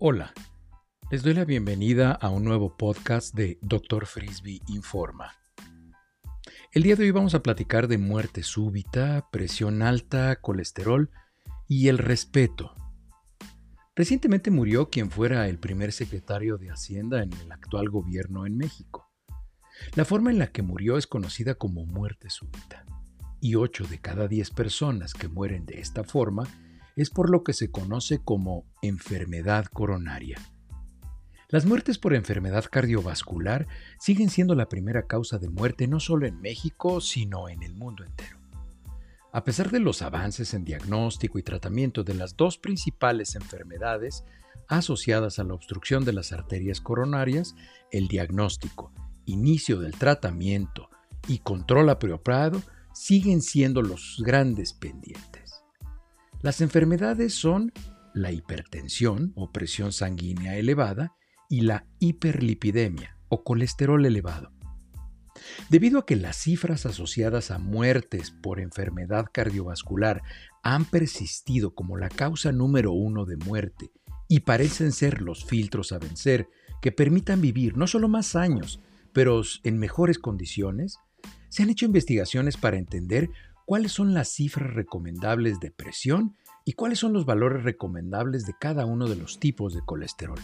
Hola, les doy la bienvenida a un nuevo podcast de Dr. Frisbee Informa. El día de hoy vamos a platicar de muerte súbita, presión alta, colesterol y el respeto. Recientemente murió quien fuera el primer secretario de Hacienda en el actual gobierno en México. La forma en la que murió es conocida como muerte súbita, y 8 de cada 10 personas que mueren de esta forma es por lo que se conoce como enfermedad coronaria. Las muertes por enfermedad cardiovascular siguen siendo la primera causa de muerte no solo en México, sino en el mundo entero. A pesar de los avances en diagnóstico y tratamiento de las dos principales enfermedades asociadas a la obstrucción de las arterias coronarias, el diagnóstico, inicio del tratamiento y control apropiado siguen siendo los grandes pendientes. Las enfermedades son la hipertensión o presión sanguínea elevada y la hiperlipidemia o colesterol elevado. Debido a que las cifras asociadas a muertes por enfermedad cardiovascular han persistido como la causa número uno de muerte y parecen ser los filtros a vencer que permitan vivir no solo más años, pero en mejores condiciones, se han hecho investigaciones para entender cuáles son las cifras recomendables de presión y cuáles son los valores recomendables de cada uno de los tipos de colesterol.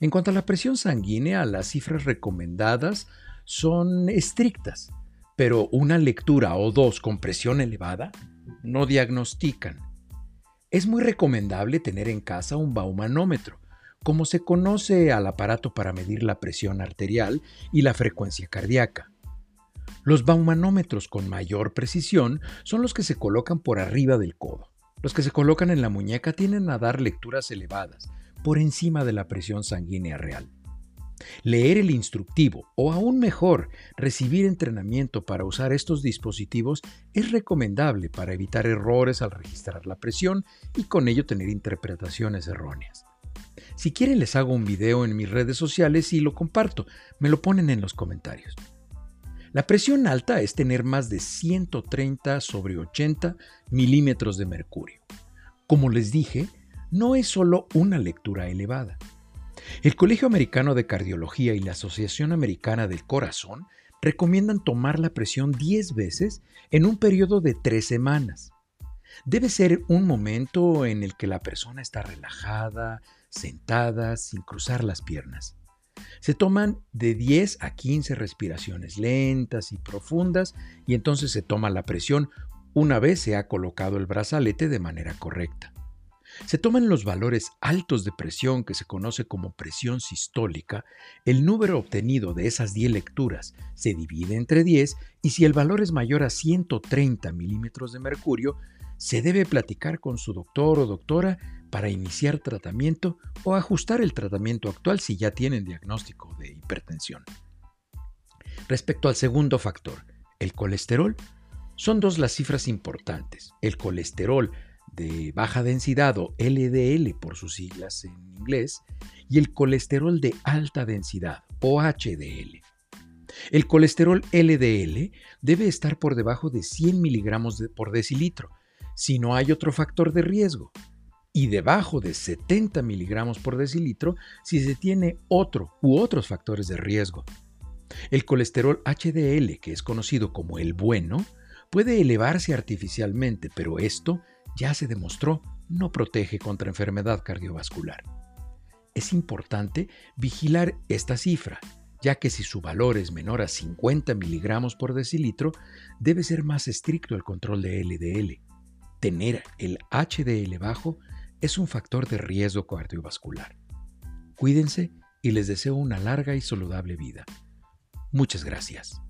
En cuanto a la presión sanguínea, las cifras recomendadas son estrictas, pero una lectura o dos con presión elevada no diagnostican. Es muy recomendable tener en casa un baumanómetro, como se conoce al aparato para medir la presión arterial y la frecuencia cardíaca. Los baumanómetros con mayor precisión son los que se colocan por arriba del codo. Los que se colocan en la muñeca tienden a dar lecturas elevadas, por encima de la presión sanguínea real. Leer el instructivo o aún mejor, recibir entrenamiento para usar estos dispositivos es recomendable para evitar errores al registrar la presión y con ello tener interpretaciones erróneas. Si quieren les hago un video en mis redes sociales y lo comparto, me lo ponen en los comentarios. La presión alta es tener más de 130 sobre 80 milímetros de mercurio. Como les dije, no es solo una lectura elevada. El Colegio Americano de Cardiología y la Asociación Americana del Corazón recomiendan tomar la presión 10 veces en un periodo de 3 semanas. Debe ser un momento en el que la persona está relajada, sentada, sin cruzar las piernas. Se toman de 10 a 15 respiraciones lentas y profundas y entonces se toma la presión una vez se ha colocado el brazalete de manera correcta. Se toman los valores altos de presión que se conoce como presión sistólica, el número obtenido de esas 10 lecturas se divide entre 10 y si el valor es mayor a 130 milímetros de mercurio, se debe platicar con su doctor o doctora para iniciar tratamiento o ajustar el tratamiento actual si ya tienen diagnóstico de hipertensión. Respecto al segundo factor, el colesterol, son dos las cifras importantes. El colesterol de baja densidad o LDL por sus siglas en inglés y el colesterol de alta densidad o HDL. El colesterol LDL debe estar por debajo de 100 miligramos por decilitro si no hay otro factor de riesgo y debajo de 70 miligramos por decilitro si se tiene otro u otros factores de riesgo. El colesterol HDL, que es conocido como el bueno, puede elevarse artificialmente, pero esto ya se demostró no protege contra enfermedad cardiovascular. Es importante vigilar esta cifra, ya que si su valor es menor a 50 miligramos por decilitro, debe ser más estricto el control de LDL. Tener el HDL bajo es un factor de riesgo cardiovascular. Cuídense y les deseo una larga y saludable vida. Muchas gracias.